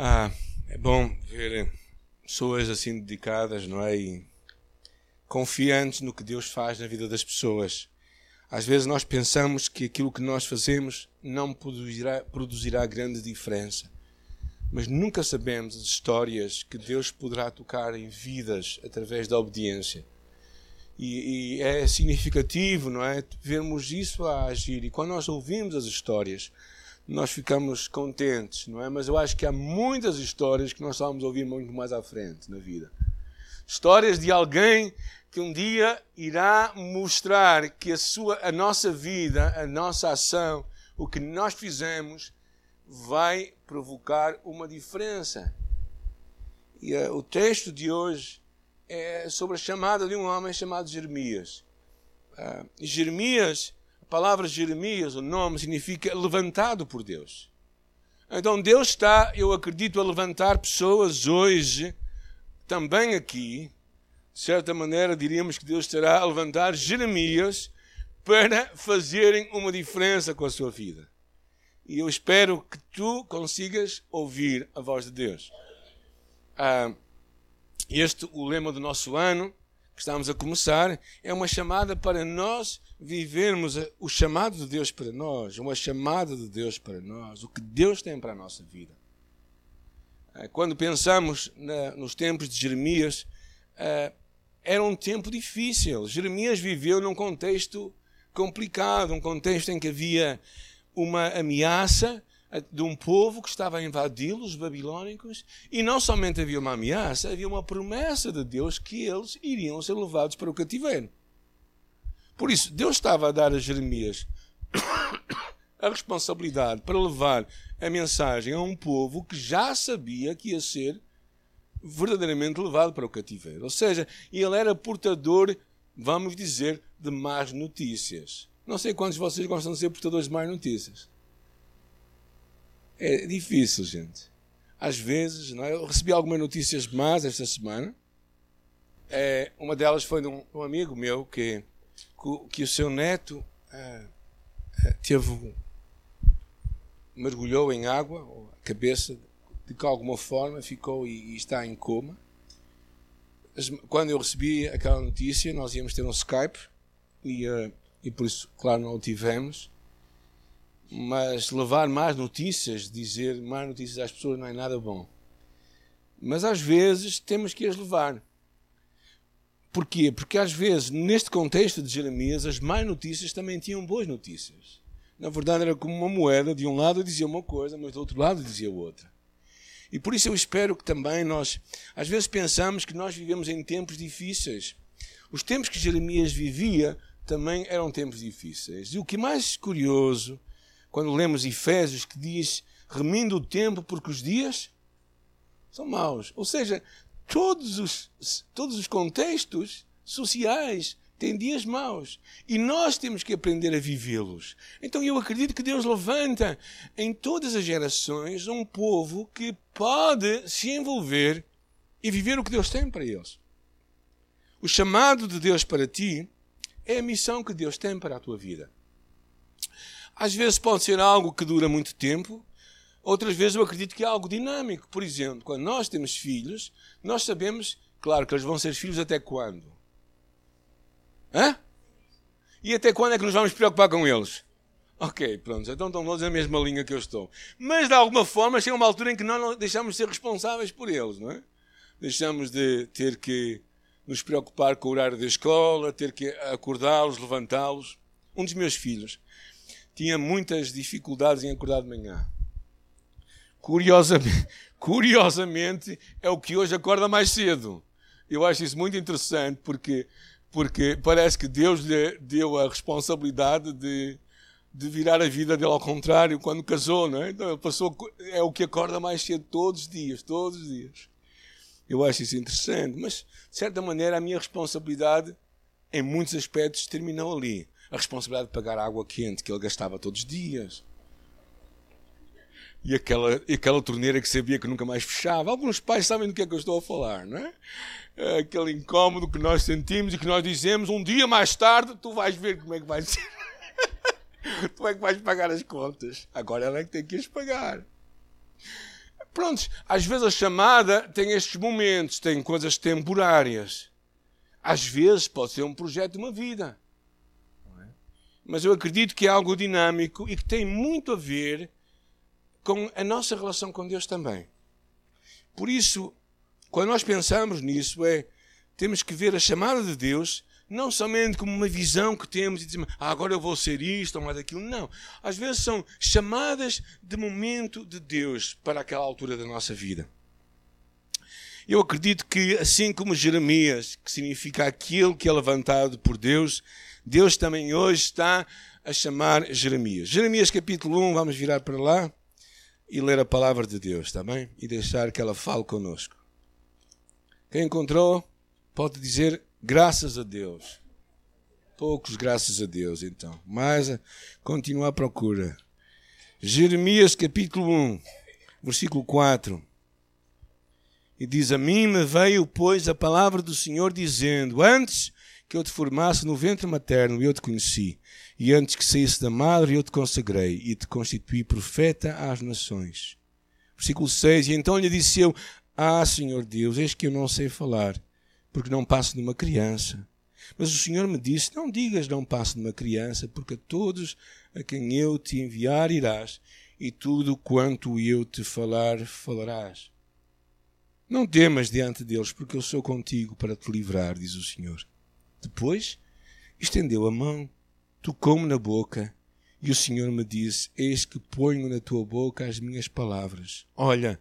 Ah, é bom ver pessoas assim dedicadas, não é? E confiantes no que Deus faz na vida das pessoas. Às vezes nós pensamos que aquilo que nós fazemos não produzirá, produzirá grande diferença. Mas nunca sabemos as histórias que Deus poderá tocar em vidas através da obediência. E, e, é significativo, não é? Vermos isso a agir. E quando nós ouvimos as histórias, nós ficamos contentes, não é? Mas eu acho que há muitas histórias que nós vamos ouvir muito mais à frente na vida. Histórias de alguém que um dia irá mostrar que a, sua, a nossa vida, a nossa ação, o que nós fizemos, vai provocar uma diferença. E uh, o texto de hoje é sobre a chamada de um homem chamado Jeremias. Uh, Jeremias a palavra Jeremias, o nome, significa levantado por Deus. Então Deus está, eu acredito, a levantar pessoas hoje, também aqui. De certa maneira, diríamos que Deus estará a levantar Jeremias para fazerem uma diferença com a sua vida. E eu espero que tu consigas ouvir a voz de Deus. Ah, este, o lema do nosso ano, que estamos a começar, é uma chamada para nós vivermos o chamado de Deus para nós, uma chamada de Deus para nós, o que Deus tem para a nossa vida. Eh, quando pensamos na, nos tempos de Jeremias, uh, era um tempo difícil. Jeremias viveu num contexto complicado, um contexto em que havia uma ameaça de um povo que estava a invadi-lo, os babilônicos, e não somente havia uma ameaça, havia uma promessa de Deus que eles iriam ser levados para o cativeiro. Por isso, Deus estava a dar a Jeremias a responsabilidade para levar a mensagem a um povo que já sabia que ia ser verdadeiramente levado para o cativeiro. Ou seja, ele era portador, vamos dizer, de más notícias. Não sei quantos de vocês gostam de ser portadores de más notícias. É difícil, gente. Às vezes, não é? eu recebi algumas notícias más esta semana. É, uma delas foi de um, um amigo meu que, que o seu neto é, é, teve mergulhou em água, a cabeça de alguma forma ficou e, e está em coma. Quando eu recebi aquela notícia, nós íamos ter um Skype e, uh, e por isso, claro, não o tivemos. Mas levar más notícias, dizer más notícias às pessoas não é nada bom. Mas às vezes temos que as levar. Porquê? Porque às vezes, neste contexto de Jeremias, as más notícias também tinham boas notícias. Na verdade, era como uma moeda, de um lado dizia uma coisa, mas do outro lado dizia outra. E por isso eu espero que também nós, às vezes pensamos que nós vivemos em tempos difíceis. Os tempos que Jeremias vivia também eram tempos difíceis. E o que mais curioso quando lemos Efésios, que diz: remindo o tempo porque os dias são maus. Ou seja, todos os, todos os contextos sociais têm dias maus. E nós temos que aprender a vivê-los. Então eu acredito que Deus levanta em todas as gerações um povo que pode se envolver e viver o que Deus tem para eles. O chamado de Deus para ti é a missão que Deus tem para a tua vida. Às vezes pode ser algo que dura muito tempo, outras vezes eu acredito que é algo dinâmico. Por exemplo, quando nós temos filhos, nós sabemos, claro, que eles vão ser filhos até quando? Hã? E até quando é que nos vamos preocupar com eles? Ok, pronto, então estão todos na mesma linha que eu estou. Mas de alguma forma chega uma altura em que nós não deixamos de ser responsáveis por eles, não é? Deixamos de ter que nos preocupar com o horário da escola, ter que acordá-los, levantá-los. Um dos meus filhos tinha muitas dificuldades em acordar de manhã. Curiosamente, curiosamente, é o que hoje acorda mais cedo. Eu acho isso muito interessante porque, porque parece que Deus lhe deu a responsabilidade de, de virar a vida dele ao contrário quando casou, não é? Então ele passou, é o que acorda mais cedo todos os dias, todos os dias. Eu acho isso interessante, mas de certa maneira a minha responsabilidade em muitos aspectos terminou ali a responsabilidade de pagar a água quente que ele gastava todos os dias. E aquela, e aquela torneira que sabia que nunca mais fechava. Alguns pais sabem do que é que eu estou a falar, não é? é aquele incómodo que nós sentimos e que nós dizemos um dia mais tarde tu vais ver como é que vai ser. tu é que vais pagar as contas. Agora ela é que tem que as pagar. Prontos, às vezes a chamada tem estes momentos, tem coisas temporárias. Às vezes pode ser um projeto de uma vida. É? Mas eu acredito que é algo dinâmico e que tem muito a ver com a nossa relação com Deus também. Por isso, quando nós pensamos nisso, é temos que ver a chamada de Deus não somente como uma visão que temos e dizemos, ah, agora eu vou ser isto ou mais aquilo. Não. Às vezes são chamadas de momento de Deus para aquela altura da nossa vida. Eu acredito que, assim como Jeremias, que significa aquele que é levantado por Deus, Deus também hoje está a chamar Jeremias. Jeremias capítulo 1, vamos virar para lá e ler a palavra de Deus, está bem? E deixar que ela fale conosco. Quem encontrou, pode dizer graças a Deus. Poucos graças a Deus, então. Mas continua a procura. Jeremias capítulo 1, versículo 4. E diz: A mim me veio, pois, a palavra do Senhor, dizendo: Antes que eu te formasse no ventre materno, eu te conheci. E antes que saísse da madre, eu te consagrei e te constituí profeta às nações. Versículo 6. E então lhe disse eu: Ah, Senhor Deus, eis que eu não sei falar, porque não passo de uma criança. Mas o Senhor me disse: Não digas, não passo de uma criança, porque a todos a quem eu te enviar irás, e tudo quanto eu te falar, falarás. Não temas diante deles, porque eu sou contigo para te livrar, diz o Senhor. Depois estendeu a mão, tocou-me na boca, e o Senhor me disse: Eis que ponho na tua boca as minhas palavras. Olha,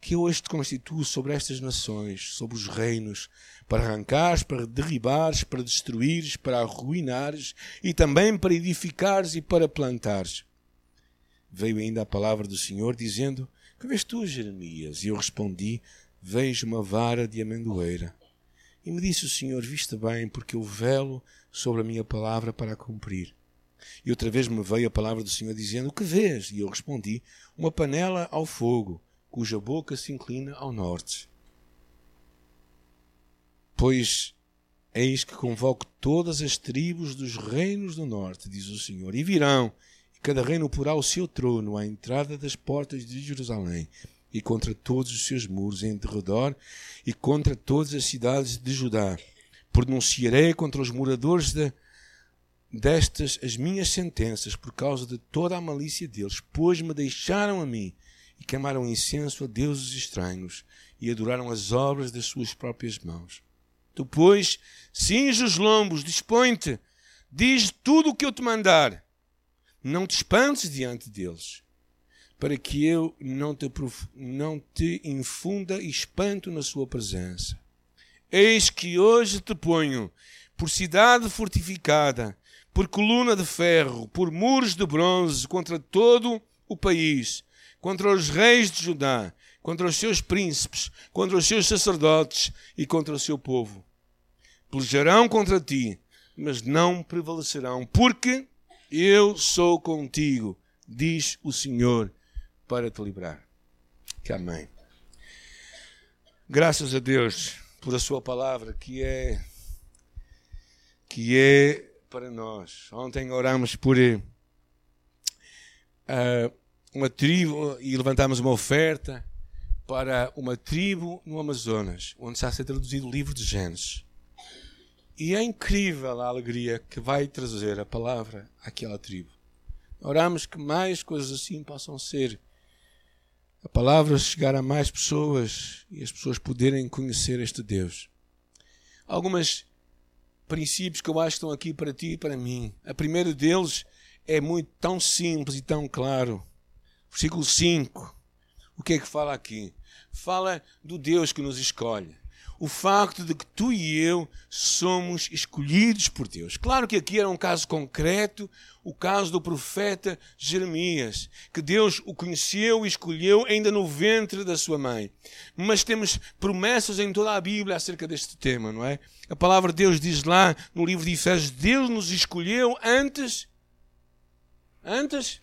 que eu hoje te constituo sobre estas nações, sobre os reinos, para arrancares, para derribares, para destruires, para arruinares e também para edificares e para plantares. Veio ainda a palavra do Senhor, dizendo: Que vês tu, Jeremias? E eu respondi: vejo uma vara de amendoeira. E me disse o Senhor: Viste bem, porque eu velo sobre a minha palavra para a cumprir. E outra vez me veio a palavra do Senhor dizendo: O que vês? E eu respondi: Uma panela ao fogo, cuja boca se inclina ao norte. Pois eis que convoco todas as tribos dos reinos do norte, diz o Senhor, e virão, e cada reino porá o seu trono à entrada das portas de Jerusalém e contra todos os seus muros em derredor e contra todas as cidades de Judá. Pronunciarei contra os moradores de, destas as minhas sentenças por causa de toda a malícia deles, pois me deixaram a mim e queimaram incenso a deuses estranhos e adoraram as obras das suas próprias mãos. Tu, pois, cinge os lombos, dispõe-te, diz tudo o que eu te mandar. Não te espantes diante deles para que eu não te, não te infunda espanto na sua presença. Eis que hoje te ponho por cidade fortificada, por coluna de ferro, por muros de bronze contra todo o país, contra os reis de Judá, contra os seus príncipes, contra os seus sacerdotes e contra o seu povo. Pelejarão contra ti, mas não prevalecerão, porque eu sou contigo, diz o Senhor para te livrar. Que amém. Graças a Deus por a sua palavra que é que é para nós. Ontem oramos por uh, uma tribo e levantámos uma oferta para uma tribo no Amazonas, onde está a ser traduzido o livro de Gênesis. E é incrível a alegria que vai trazer a palavra àquela tribo. Oramos que mais coisas assim possam ser a palavra chegar a mais pessoas e as pessoas poderem conhecer este Deus. Alguns princípios que eu acho que estão aqui para ti e para mim. A primeiro deles é muito tão simples e tão claro. Versículo 5. O que é que fala aqui? Fala do Deus que nos escolhe o facto de que tu e eu somos escolhidos por Deus. Claro que aqui era um caso concreto, o caso do profeta Jeremias, que Deus o conheceu e escolheu ainda no ventre da sua mãe. Mas temos promessas em toda a Bíblia acerca deste tema, não é? A palavra de Deus diz lá no livro de Efésios: Deus nos escolheu antes. Antes?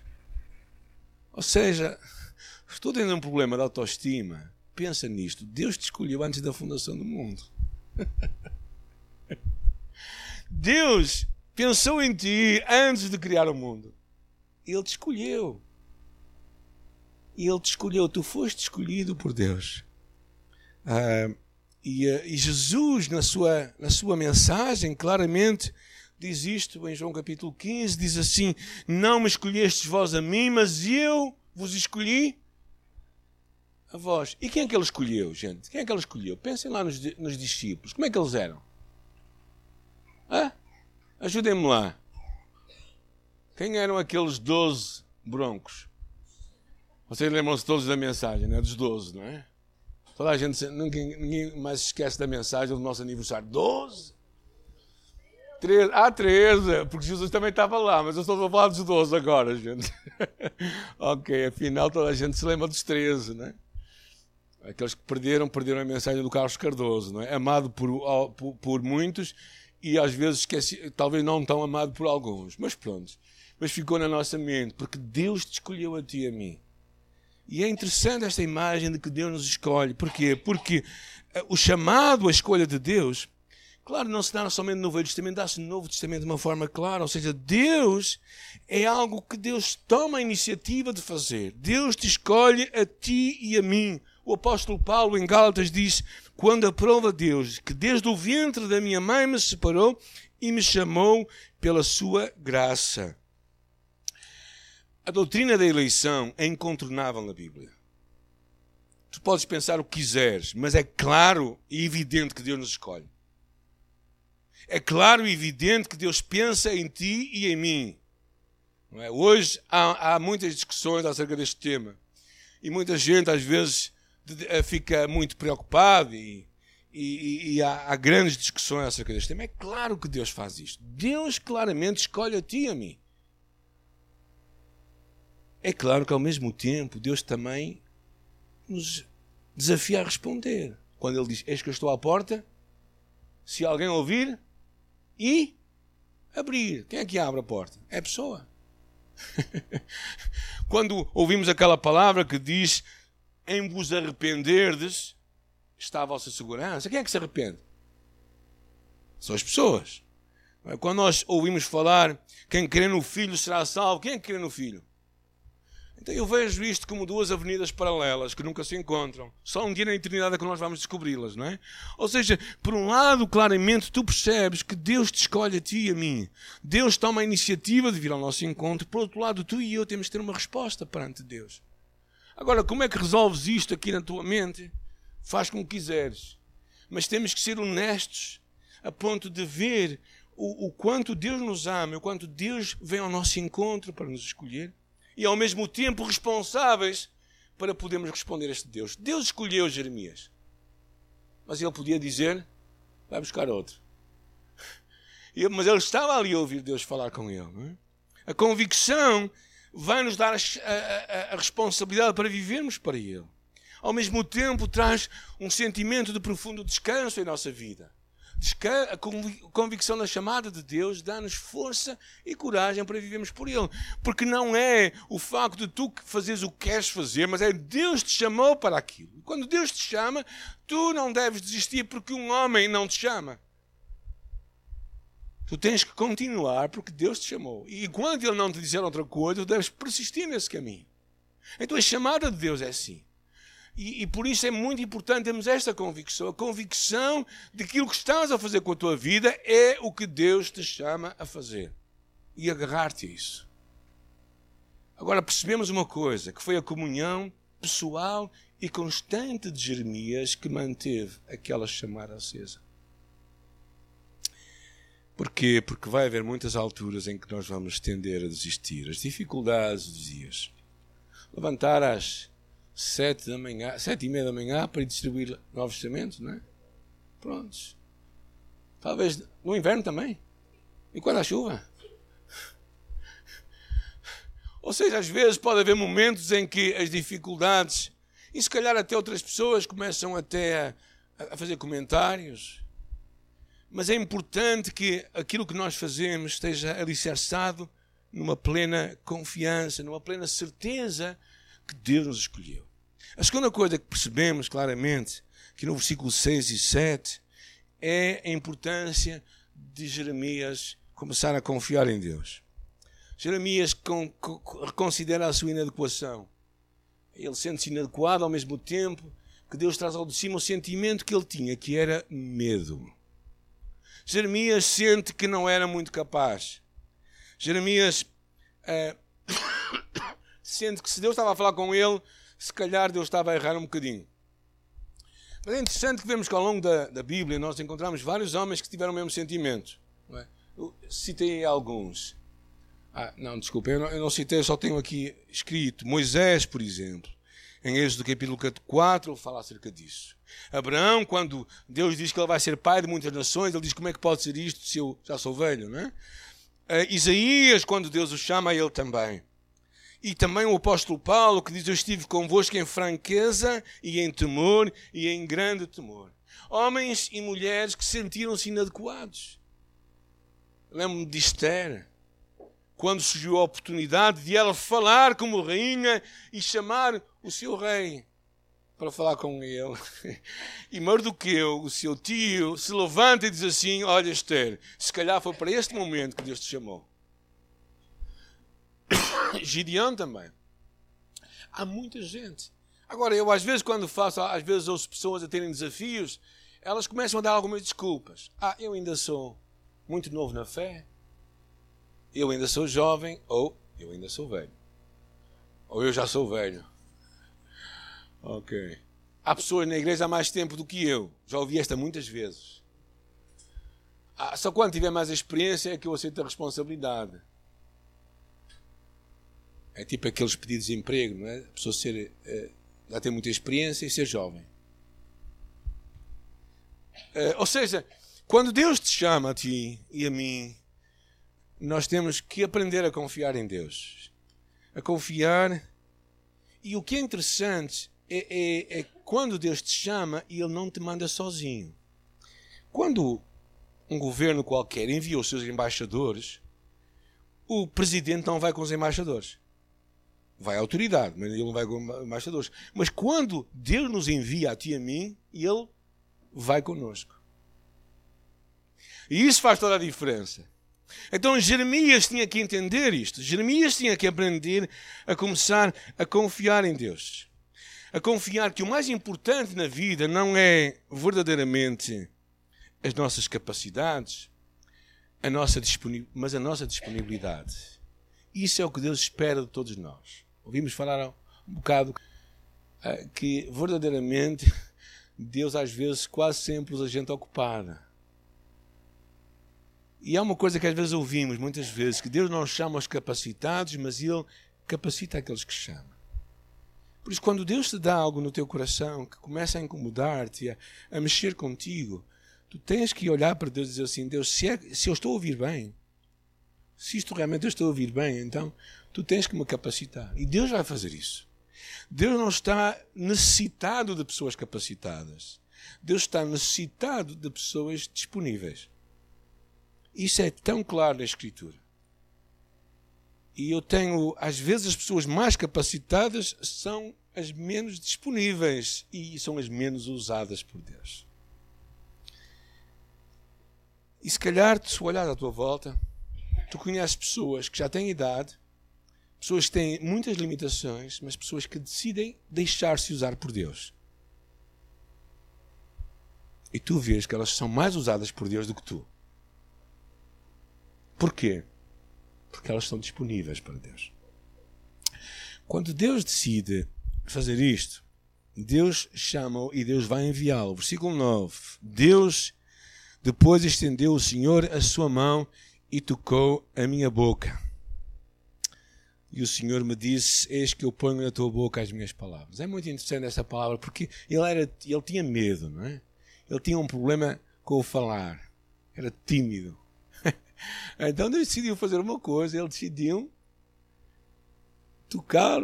Ou seja, estou tendo um problema de autoestima Pensa nisto. Deus te escolheu antes da fundação do mundo. Deus pensou em ti antes de criar o mundo. Ele te escolheu. Ele te escolheu, tu foste escolhido por Deus. Ah, e, ah, e, Jesus, na sua, na sua mensagem, claramente diz isto em João capítulo 15: diz assim: Não me escolhestes vós a mim, mas eu vos escolhi a vós. E quem é que ele escolheu, gente? Quem é que ele escolheu? Pensem lá nos, nos discípulos. Como é que eles eram? Hã? Ajudem-me lá. Quem eram aqueles doze broncos? Vocês lembram-se todos da mensagem, né? dos doze, não é? Toda a gente, ninguém, ninguém mais esquece da mensagem do nosso aniversário. Doze? Treze. Ah, treze, porque Jesus também estava lá, mas eu estou a falar dos doze agora, gente. ok, afinal toda a gente se lembra dos treze, né? Aqueles que perderam, perderam a mensagem do Carlos Cardoso, não é? Amado por, por, por muitos e às vezes esqueci, talvez não tão amado por alguns, mas pronto. Mas ficou na nossa mente, porque Deus te escolheu a ti e a mim. E é interessante esta imagem de que Deus nos escolhe. Porquê? Porque eh, o chamado, a escolha de Deus, claro, não se dá somente no Velho Testamento, dá-se no Novo Testamento de uma forma clara. Ou seja, Deus é algo que Deus toma a iniciativa de fazer. Deus te escolhe a ti e a mim. O apóstolo Paulo em Gálatas diz: Quando aprova Deus que desde o ventre da minha mãe me separou e me chamou pela sua graça. A doutrina da eleição é incontornável na Bíblia. Tu podes pensar o que quiseres, mas é claro e evidente que Deus nos escolhe. É claro e evidente que Deus pensa em ti e em mim. É? Hoje há, há, muitas discussões acerca deste tema. E muita gente, às vezes, fica muito preocupada e, e, e há, há, grandes discussões acerca deste tema. É claro que Deus faz isto. Deus claramente escolhe a ti e a mim. É claro que ao mesmo tempo Deus também nos desafia a responder. Quando Ele diz: Eis que eu estou à porta, se alguém ouvir e abrir. Quem é que abre a porta? É a pessoa. Quando ouvimos aquela palavra que diz: Em vos arrependerdes, está a vossa segurança. Quem é que se arrepende? São as pessoas. Quando nós ouvimos falar: Quem crê no Filho será salvo, quem é que crê no Filho? Então eu vejo isto como duas avenidas paralelas que nunca se encontram. Só um dia na eternidade é que nós vamos descobri-las, não é? Ou seja, por um lado, claramente, tu percebes que Deus te escolhe a ti e a mim. Deus toma a iniciativa de vir ao nosso encontro. Por outro lado, tu e eu temos que ter uma resposta perante Deus. Agora, como é que resolves isto aqui na tua mente? Faz como quiseres. Mas temos que ser honestos a ponto de ver o, o quanto Deus nos ama, o quanto Deus vem ao nosso encontro para nos escolher e ao mesmo tempo responsáveis para podermos responder a este Deus. Deus escolheu Jeremias, mas ele podia dizer: vai buscar outro. Mas ele estava ali a ouvir Deus falar com ele. É? A convicção vai nos dar a, a, a responsabilidade para vivermos para Ele. Ao mesmo tempo, traz um sentimento de profundo descanso em nossa vida a convicção da chamada de Deus dá-nos força e coragem para vivermos por Ele. Porque não é o facto de tu fazeres o que queres fazer, mas é Deus te chamou para aquilo. Quando Deus te chama, tu não deves desistir porque um homem não te chama. Tu tens que continuar porque Deus te chamou. E enquanto Ele não te disser outra coisa, tu deves persistir nesse caminho. Então a chamada de Deus é assim. E, e, por isso é muito importante termos esta convicção. A convicção de que aquilo que estás a fazer com a tua vida é o que Deus te chama a fazer. E agarrar-te a isso. Agora percebemos uma coisa: que foi a comunhão pessoal e constante de Jeremias que manteve aquela chamada acesa. Porquê? Porque vai haver muitas alturas em que nós vamos tender a desistir. As dificuldades dos dias. Levantar as sete da manhã, sete e meia da manhã para distribuir novos sementes, não é? Prontos. Talvez no inverno também. E quando há chuva? Ou seja, às vezes pode haver momentos em que as dificuldades, e se calhar até outras pessoas começam até a, a fazer comentários, mas é importante que aquilo que nós fazemos esteja alicerçado numa plena confiança, numa plena certeza que Deus nos escolheu. A segunda coisa que percebemos claramente, que no versículo 6 e 7, é a importância de Jeremias começar a confiar em Deus. Jeremias con, con, reconsidera a sua inadequação. ele sente-se inadequado ao mesmo tempo que Deus traz ao de cima o sentimento que ele tinha, que era medo. Jeremias sente que não era muito capaz. Jeremias é, sente que se Deus estava a falar com ele, se calhar Deus estava a errar um bocadinho. Mas é interessante que vemos que ao longo da, da Bíblia nós encontramos vários homens que tiveram o mesmo sentimento. É? Eu citei alguns. Ah, não, desculpa, eu não, eu não citei, eu só tenho aqui escrito. Moisés, por exemplo. Em Êxodo capítulo 4, ele fala acerca disso. Abraão, quando Deus diz que ele vai ser pai de muitas nações, ele diz como é que pode ser isto se eu já sou velho, não é? Uh, Isaías, quando Deus o chama, ele também. E também o apóstolo Paulo, que diz: Eu estive convosco em franqueza e em temor e em grande temor. Homens e mulheres que sentiram-se inadequados. Lembro-me de Esther, quando surgiu a oportunidade de ela falar como rainha e chamar o seu rei para falar com ele. E Mardoqueu, o seu tio, se levanta e diz assim: Olha, Esther, se calhar foi para este momento que Deus te chamou. Gideão também. Há muita gente. Agora, eu às vezes, quando faço, às vezes ouço pessoas a terem desafios, elas começam a dar algumas desculpas. Ah, eu ainda sou muito novo na fé. Eu ainda sou jovem. Ou eu ainda sou velho. Ou eu já sou velho. Ok. Há pessoas na igreja há mais tempo do que eu. Já ouvi esta muitas vezes. Ah, só quando tiver mais experiência é que eu aceito a responsabilidade. É tipo aqueles pedidos de emprego, não é? A pessoa ser, uh, já ter muita experiência e ser jovem. Uh, ou seja, quando Deus te chama a ti e a mim, nós temos que aprender a confiar em Deus. A confiar. E o que é interessante é, é, é quando Deus te chama e Ele não te manda sozinho. Quando um governo qualquer envia os seus embaixadores, o presidente não vai com os embaixadores vai a autoridade, mas ele não vai com embaixadores. Mas quando Deus nos envia a ti e a mim, ele vai conosco. E isso faz toda a diferença. Então Jeremias tinha que entender isto. Jeremias tinha que aprender a começar a confiar em Deus. A confiar que o mais importante na vida não é verdadeiramente as nossas capacidades, a nossa mas a nossa disponibilidade. Isso é o que Deus espera de todos nós. Ouvimos falar um bocado uh, que verdadeiramente Deus às vezes quase sempre usa gente ocupada. E há uma coisa que às vezes ouvimos, muitas vezes, que Deus não chama os capacitados, mas Ele capacita aqueles que chama. Por isso, quando Deus te dá algo no teu coração que começa a incomodar-te, a, a, mexer contigo, tu tens que olhar para Deus e dizer assim: Deus, se, é, se eu estou a ouvir bem, se isto realmente eu estou a ouvir bem, então tu tens que me capacitar. E Deus vai fazer isso. Deus não está necessitado de pessoas capacitadas. Deus está necessitado de pessoas disponíveis. Isso é tão claro na Escritura. E eu tenho, às vezes, as pessoas mais capacitadas são as menos disponíveis e são as menos usadas por Deus. E se calhar, se olhar à tua volta, tu conheces pessoas que já têm idade, pessoas que têm muitas limitações, mas pessoas que decidem deixar-se usar por Deus. E tu vês que elas são mais usadas por Deus do que tu. Porquê? Porque elas estão disponíveis para Deus. Quando Deus decide fazer isto, Deus chama-o e Deus vai enviá-lo. Versículo 9. Deus depois estendeu o Senhor a sua mão e tocou a minha boca. E o Senhor me disse: Eis que eu ponho na tua boca as minhas palavras. É muito interessante essa palavra porque ele, era, ele tinha medo, não é? Ele tinha um problema com o falar. Era tímido. então Deus decidiu fazer uma coisa: ele decidiu tocar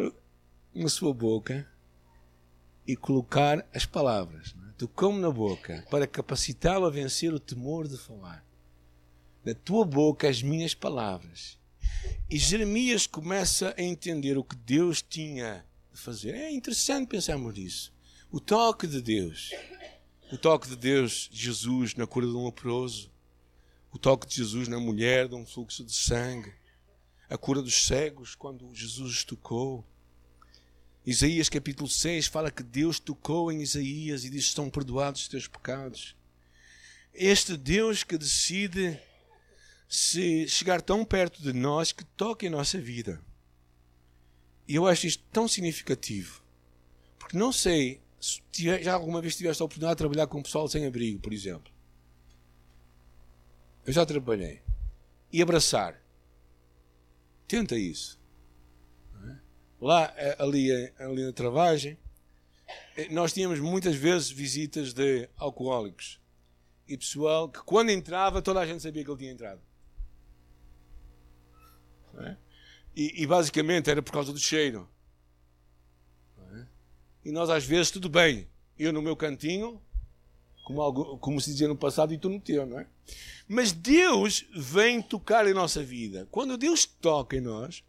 na sua boca e colocar as palavras. É? Tocou-me na boca para capacitá-lo a vencer o temor de falar da tua boca as minhas palavras. E Jeremias começa a entender o que Deus tinha de fazer. É interessante pensarmos nisso. O toque de Deus. O toque de Deus, Jesus na cura de um leproso. O toque de Jesus na mulher de um fluxo de sangue. A cura dos cegos quando Jesus tocou. Isaías capítulo 6 fala que Deus tocou em Isaías e diz: Estão perdoados os teus pecados. Este Deus que decide se chegar tão perto de nós que toca em nossa vida. E eu acho isto tão significativo. Porque não sei se já alguma vez tiveste a oportunidade de trabalhar com um pessoal sem abrigo, por exemplo. Eu já trabalhei. E abraçar. Tenta isso. É? Lá, eh, ali, eh, ali na travagem, nós tínhamos muitas vezes visitas de alcoólicos. E pessoal que quando entrava, toda a gente sabia que ele tinha entrado. É? E, e, basicamente era por causa do cheiro. É? E nós às vezes, tudo bem, eu no meu cantinho, como, algo, como se dizia no passado, e tu no teu, não é? Mas Deus vem tocar em nossa vida. Quando Deus toca em nós,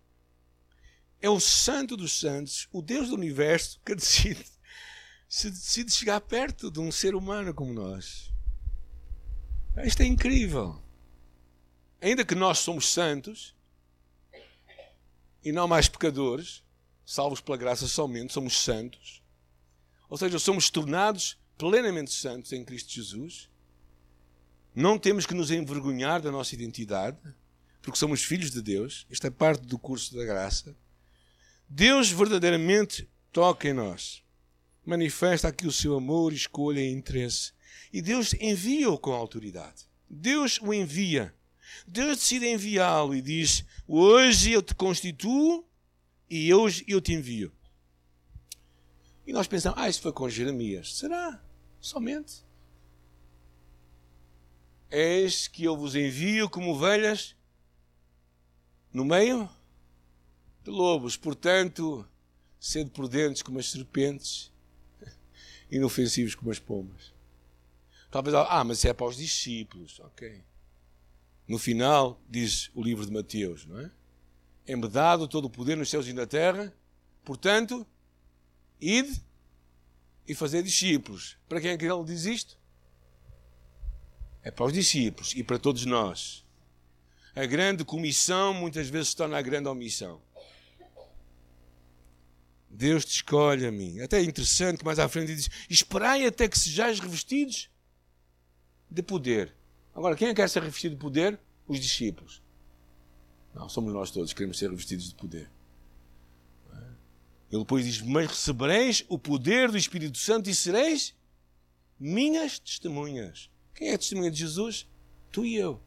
é o Santo dos Santos, o Deus do universo, que decide, se decide chegar perto de um ser humano como nós. Isto é incrível. Ainda que nós somos santos e não mais pecadores, salvos pela graça somente, somos santos. Ou seja, somos tornados plenamente santos em Cristo Jesus. Não temos que nos envergonhar da nossa identidade, porque somos filhos de Deus. Isto é parte do curso da graça. Deus verdadeiramente toca em nós. Manifesta aqui o seu amor, escolha e interesse. E Deus envia-o com autoridade. Deus o envia. Deus decide enviá-lo e diz: Hoje eu te constituo e hoje eu te envio. E nós pensamos: Ah, isso foi com Jeremias. Será? Somente? Eis que eu vos envio como ovelhas no meio de lobos. Portanto, sede prudentes como as serpentes, inofensivos como as pombas. Talvez, ah, mas é para os discípulos. Ok. No final, diz o livro de Mateus, não é? É-me dado todo o poder nos céus e na terra, portanto, ide e fazer discípulos. Para quem é que ele diz isto? É para os discípulos e para todos nós. A grande comissão muitas vezes se torna a grande omissão. Deus te escolhe a mim. Até é interessante que mais à frente diz: Esperai até que sejais revestidos de poder. Agora, quem é que quer ser revestido de poder? Os discípulos. Não, somos nós todos que queremos ser revestidos de poder. Ele depois diz: Mas recebereis o poder do Espírito Santo e sereis minhas testemunhas. Quem é a testemunha de Jesus? Tu e eu.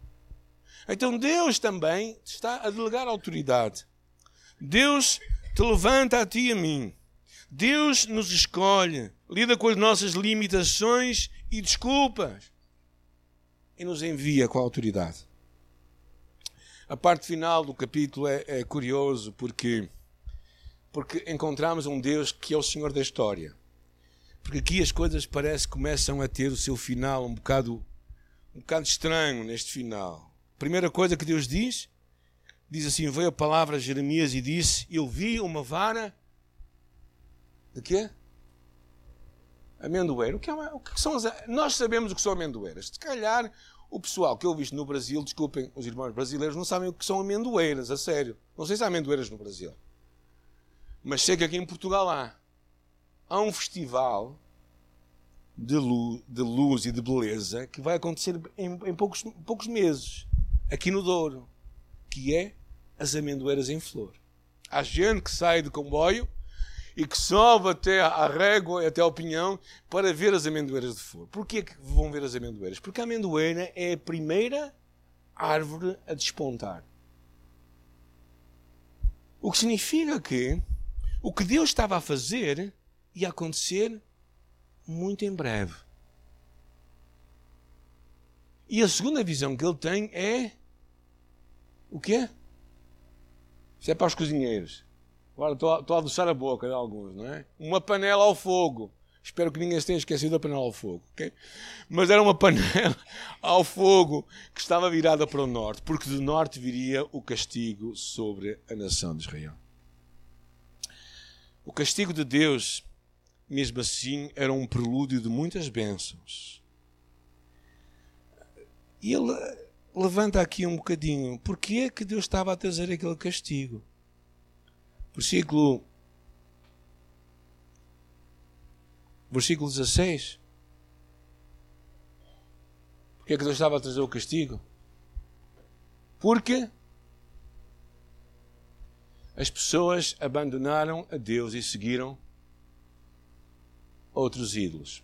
Então Deus também está a delegar autoridade. Deus te levanta a ti e a mim. Deus nos escolhe, lida com as nossas limitações e desculpas e nos envia com a autoridade. A parte final do capítulo é, é curioso porque porque encontramos um Deus que é o Senhor da história. Porque aqui as coisas parece que começam a ter o seu final um bocado, um bocado estranho neste final. Primeira coisa que Deus diz, diz assim: veio a palavra a Jeremias e disse: Eu vi uma vara de quê? Amendoeira. O que, é uma, o que são as. Nós sabemos o que são amendoeiras. Se calhar o pessoal que eu vi no Brasil, desculpem, os irmãos brasileiros, não sabem o que são amendoeiras, a sério. Não sei se há amendoeiras no Brasil. Mas sei que aqui em Portugal há há um festival de luz, de luz e de beleza que vai acontecer em, em poucos, poucos meses, aqui no Douro, que é as amendoeiras em flor. Há gente que sai de comboio e que sobe até à régua, até ao pinhão, para ver as amendoeiras de flor. Porquê que vão ver as amendoeiras? Porque a amendoeira é a primeira árvore a despontar. O que significa que o que Deus estava a fazer ia acontecer muito em breve. E a segunda visão que ele tem é o quê? Isso é para os cozinheiros. Agora estou a, estou a adoçar a boca de alguns, não é? Uma panela ao fogo. Espero que ninguém se tenha esquecido da panela ao fogo, ok? Mas era uma panela ao fogo que estava virada para o norte, porque do norte viria o castigo sobre a nação de Israel. O castigo de Deus mesmo assim, era um prelúdio de muitas bênçãos. E ele levanta aqui um bocadinho. Porquê é que Deus estava a trazer aquele castigo? Versículo Versículo 16. Porque é que Deus estava a trazer o castigo? Porque as pessoas abandonaram a Deus e seguiram outros ídolos.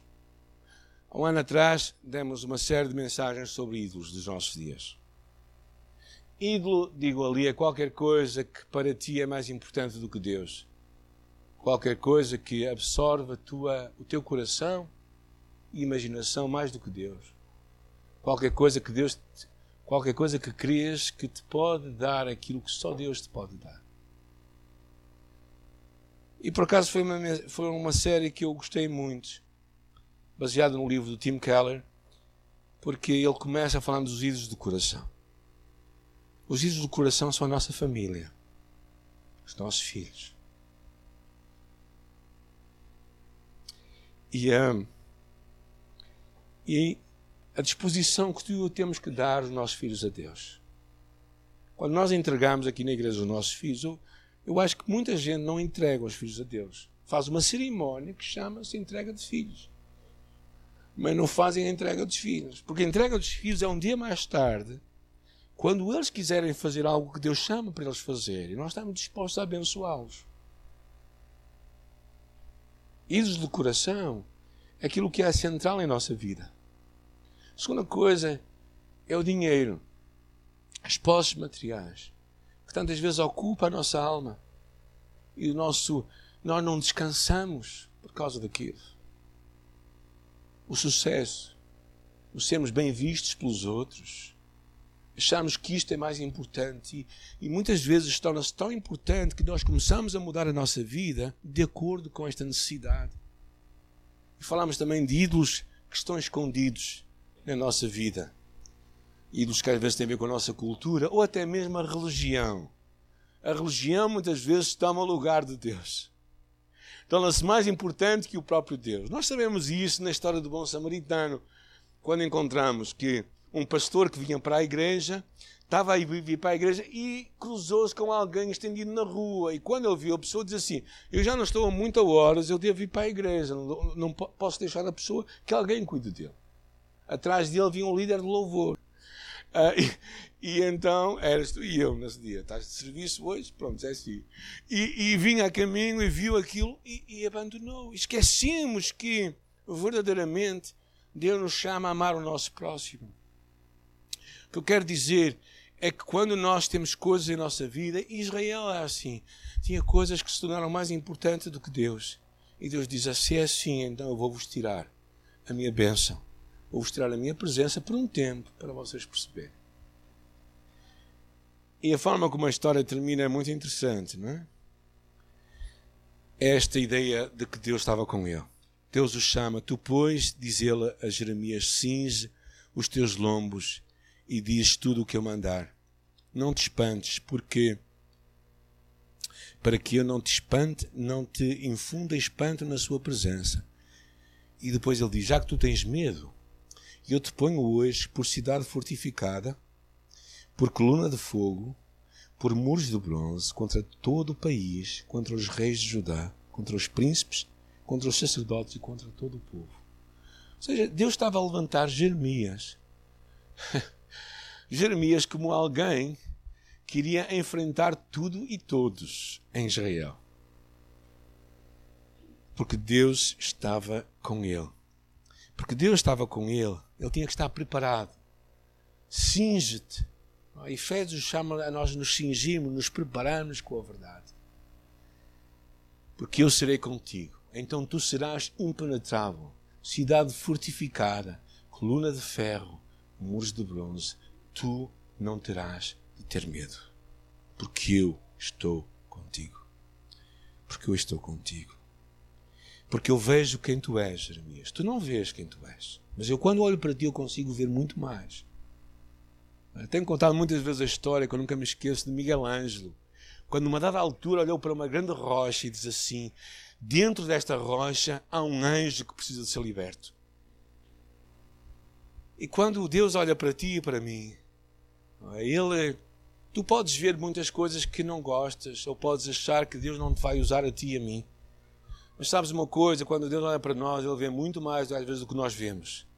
Há um ano atrás demos uma série de mensagens sobre ídolos dos nossos dias. Ídolo, digo ali, é qualquer coisa que para ti é mais importante do que Deus. Qualquer coisa que absorve tua, o teu coração e imaginação mais do que Deus. Qualquer coisa que Deus, qualquer coisa que crias que te pode dar aquilo que só Deus te pode dar. E por acaso foi uma, foi uma série que eu gostei muito, baseada no livro do Tim Keller, porque ele começa falando dos ídolos do coração. Os ídolos do coração são a nossa família, os nossos filhos. E, um, e a disposição que temos que dar os nossos filhos a Deus. Quando nós entregamos aqui na igreja os nossos filhos, eu, eu acho que muita gente não entrega os filhos a Deus. Faz uma cerimónia que chama-se entrega de filhos. Mas não fazem a entrega dos filhos. Porque a entrega dos filhos é um dia mais tarde, quando eles quiserem fazer algo que Deus chama para eles fazerem. Nós estamos dispostos a abençoá-los. Ídolos do coração é aquilo que é central em nossa vida. A segunda coisa é o dinheiro, as posses materiais que tantas vezes ocupa a nossa alma e o nosso nós não descansamos por causa daquilo. O sucesso, o sermos bem vistos pelos outros, acharmos que isto é mais importante e, e muitas vezes torna-se tão importante que nós começamos a mudar a nossa vida de acordo com esta necessidade. E falamos também de ídolos que estão escondidos na nossa vida ídolos que às vezes têm a ver com a nossa cultura, ou até mesmo a religião. A religião muitas vezes toma lugar de Deus. Torna-se mais importante que o próprio Deus. Nós sabemos isso na história do bom samaritano, quando encontramos que um pastor que vinha para a igreja estava a vir para a igreja e cruzou-se com alguém estendido na rua. E quando ele viu a pessoa, diz assim: Eu já não estou há muitas horas, eu devo ir para a igreja, não, não posso deixar a pessoa que alguém cuide dele. Atrás dele vinha um líder de louvor. Uh, e, e, então eras tu e eu nesse dia. Estás de serviço hoje? Pronto, é assim. E, e vinha a caminho e viu aquilo e, e abandonou. Esquecemos que verdadeiramente Deus nos chama a amar o nosso próximo. O que eu quero dizer é que quando nós temos coisas em nossa vida, Israel é assim. Tinha coisas que se tornaram mais importantes do que Deus. E Deus diz: Se é assim, então eu vou-vos tirar a minha bênção vou mostrar a minha presença por um tempo para vocês perceberem. E a forma como a história termina é muito interessante, não é? Esta ideia de que Deus estava com ele. Deus o chama, tu, pois, diz ele a Jeremias, cinge os teus lombos e diz tudo o que eu mandar. Não te espantes, porque para que eu não te espante, não te infunda espanto na sua presença. E depois ele diz: Já que tu tens medo, eu te ponho hoje por cidade fortificada, por coluna de fogo, por muros de bronze, contra todo o país, contra os reis de Judá, contra os príncipes, contra os sacerdotes e contra todo o povo. Ou seja, Deus estava a levantar Jeremias. Jeremias como alguém que iria enfrentar tudo e todos em Israel. Porque Deus estava com ele. Porque Deus estava com ele ele tinha que estar preparado. Singe-te. Efésios chama a nós nos cingirmos, nos prepararmos com a verdade. Porque eu serei contigo. Então tu serás impenetrável, cidade fortificada, coluna de ferro, muros de bronze. Tu não terás de ter medo. Porque eu estou contigo. Porque eu estou contigo. Porque eu vejo quem tu és, Jeremias. Tu não vês quem tu és. Mas eu, quando olho para ti, eu consigo ver muito mais. Tenho contado muitas vezes a história que eu nunca me esqueço de Miguel Ângelo. Quando, numa dada altura, olhou para uma grande rocha e diz assim: Dentro desta rocha há um anjo que precisa de ser liberto. E quando Deus olha para ti e para mim, Ele, tu podes ver muitas coisas que não gostas, ou podes achar que Deus não te vai usar a ti e a mim. Mas sabes uma coisa, quando Deus olha para nós, Ele vê muito mais às vezes do que nós vemos.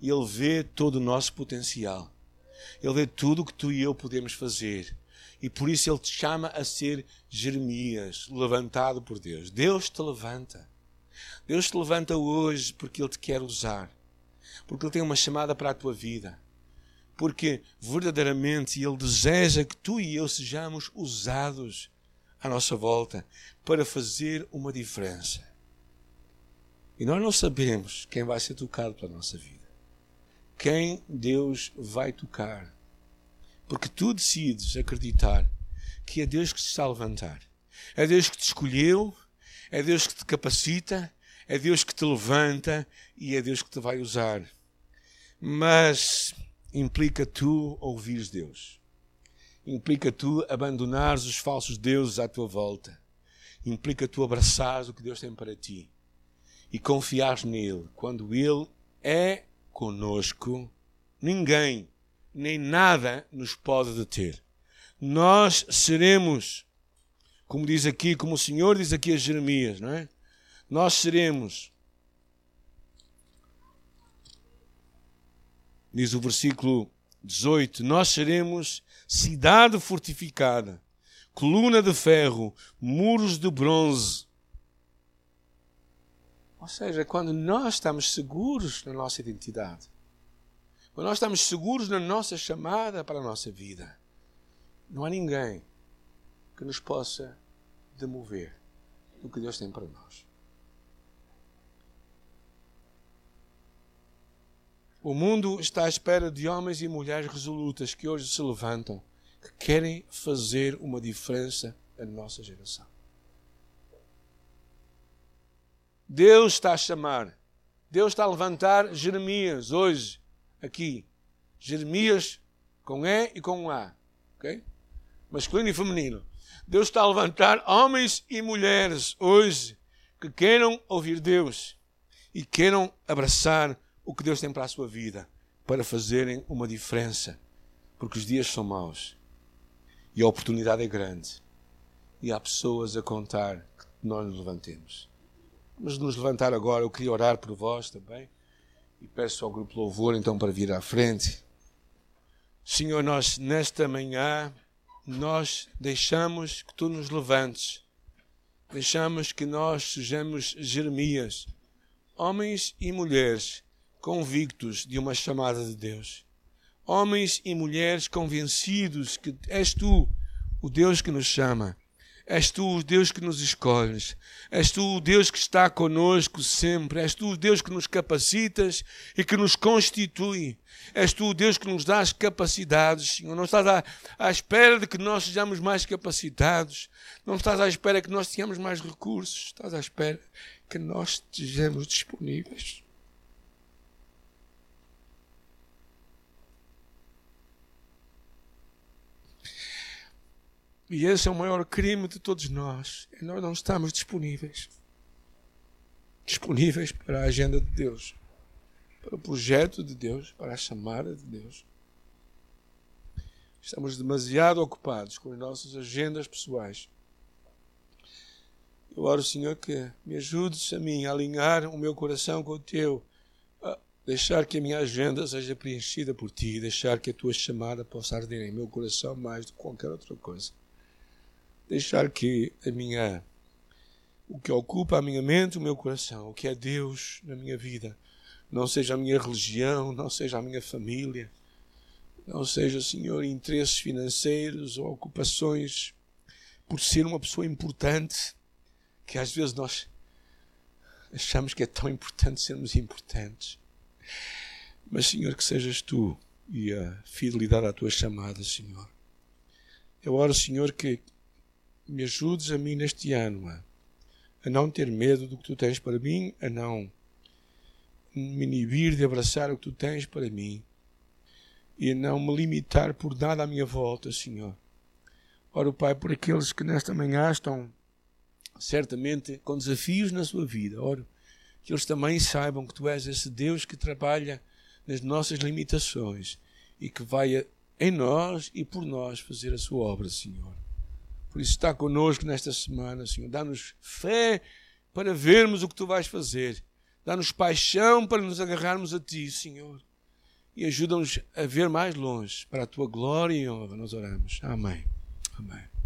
E Ele vê todo o nosso potencial. Ele vê tudo o que tu e eu podemos fazer. E por isso Ele te chama a ser Jeremias, levantado por Deus. Deus te levanta. Deus te levanta hoje porque Ele te quer usar. Porque Ele tem uma chamada para a tua vida. Porque verdadeiramente Ele deseja que tu e eu sejamos usados à nossa volta para fazer uma diferença. E nós não sabemos quem vai ser tocado pela nossa vida. Quem Deus vai tocar. Porque tu decides acreditar que é Deus que te está a levantar. É Deus que te escolheu, é Deus que te capacita, é Deus que te levanta e é Deus que te vai usar. Mas implica tu ouvires Deus. Implica tu abandonares os falsos deuses à tua volta. Implica tu abraçares o que Deus tem para ti e confiares nele. Quando Ele é conosco, ninguém nem nada nos pode deter. Nós seremos, como diz aqui, como o Senhor diz aqui a Jeremias, não é? nós seremos, diz o versículo 18: Nós seremos cidade fortificada, coluna de ferro, muros de bronze. Ou seja, quando nós estamos seguros na nossa identidade, quando nós estamos seguros na nossa chamada para a nossa vida, não há ninguém que nos possa demover do que Deus tem para nós. O mundo está à espera de homens e mulheres resolutas que hoje se levantam, que querem fazer uma diferença na nossa geração. Deus está a chamar, Deus está a levantar Jeremias hoje, aqui. Jeremias com E e com A. Ok? Masculino e feminino. Deus está a levantar homens e mulheres hoje que queiram ouvir Deus e queiram abraçar o que Deus tem para a sua vida, para fazerem uma diferença. Porque os dias são maus e a oportunidade é grande. E há pessoas a contar que nós nos levantemos. Vamos nos levantar agora. Eu queria orar por vós também. E peço ao grupo Louvor então para vir à frente. Senhor, nós nesta manhã, nós deixamos que tu nos levantes. Deixamos que nós sejamos Jeremias, homens e mulheres convictos de uma chamada de Deus. Homens e mulheres convencidos que és tu o Deus que nos chama. És tu o Deus que nos escolhes. És tu o Deus que está conosco sempre. És tu o Deus que nos capacitas e que nos constitui. És tu o Deus que nos dá as capacidades, Senhor. Não estás à, à espera de que nós sejamos mais capacitados. Não estás à espera que nós tenhamos mais recursos. Estás à espera que nós estejamos disponíveis. E esse é o maior crime de todos nós. E nós não estamos disponíveis. Disponíveis para a agenda de Deus, para o projeto de Deus, para a chamada de Deus. Estamos demasiado ocupados com as nossas agendas pessoais. Eu oro, Senhor, que me ajudes a mim a alinhar o meu coração com o teu, a deixar que a minha agenda seja preenchida por ti, deixar que a tua chamada possa arder em meu coração mais do que qualquer outra coisa deixar que a minha o que ocupa a minha mente, o meu coração, o que é Deus na minha vida, não seja a minha religião, não seja a minha família, não seja, Senhor, interesses financeiros ou ocupações por ser uma pessoa importante, que às vezes nós achamos que é tão importante sermos importantes. Mas, Senhor, que sejas tu e a fidelidade à tua chamada, Senhor. Eu oro, Senhor, que me ajudes a mim neste ano a não ter medo do que tu tens para mim, a não me inibir de abraçar o que tu tens para mim e a não me limitar por nada à minha volta, Senhor. Oro, Pai, por aqueles que nesta manhã estão certamente com desafios na sua vida. Oro que eles também saibam que tu és esse Deus que trabalha nas nossas limitações e que vai em nós e por nós fazer a sua obra, Senhor. Por está conosco nesta semana, Senhor. Dá-nos fé para vermos o que tu vais fazer. Dá-nos paixão para nos agarrarmos a ti, Senhor. E ajuda-nos a ver mais longe para a tua glória e honra. Nós oramos. Amém. Amém.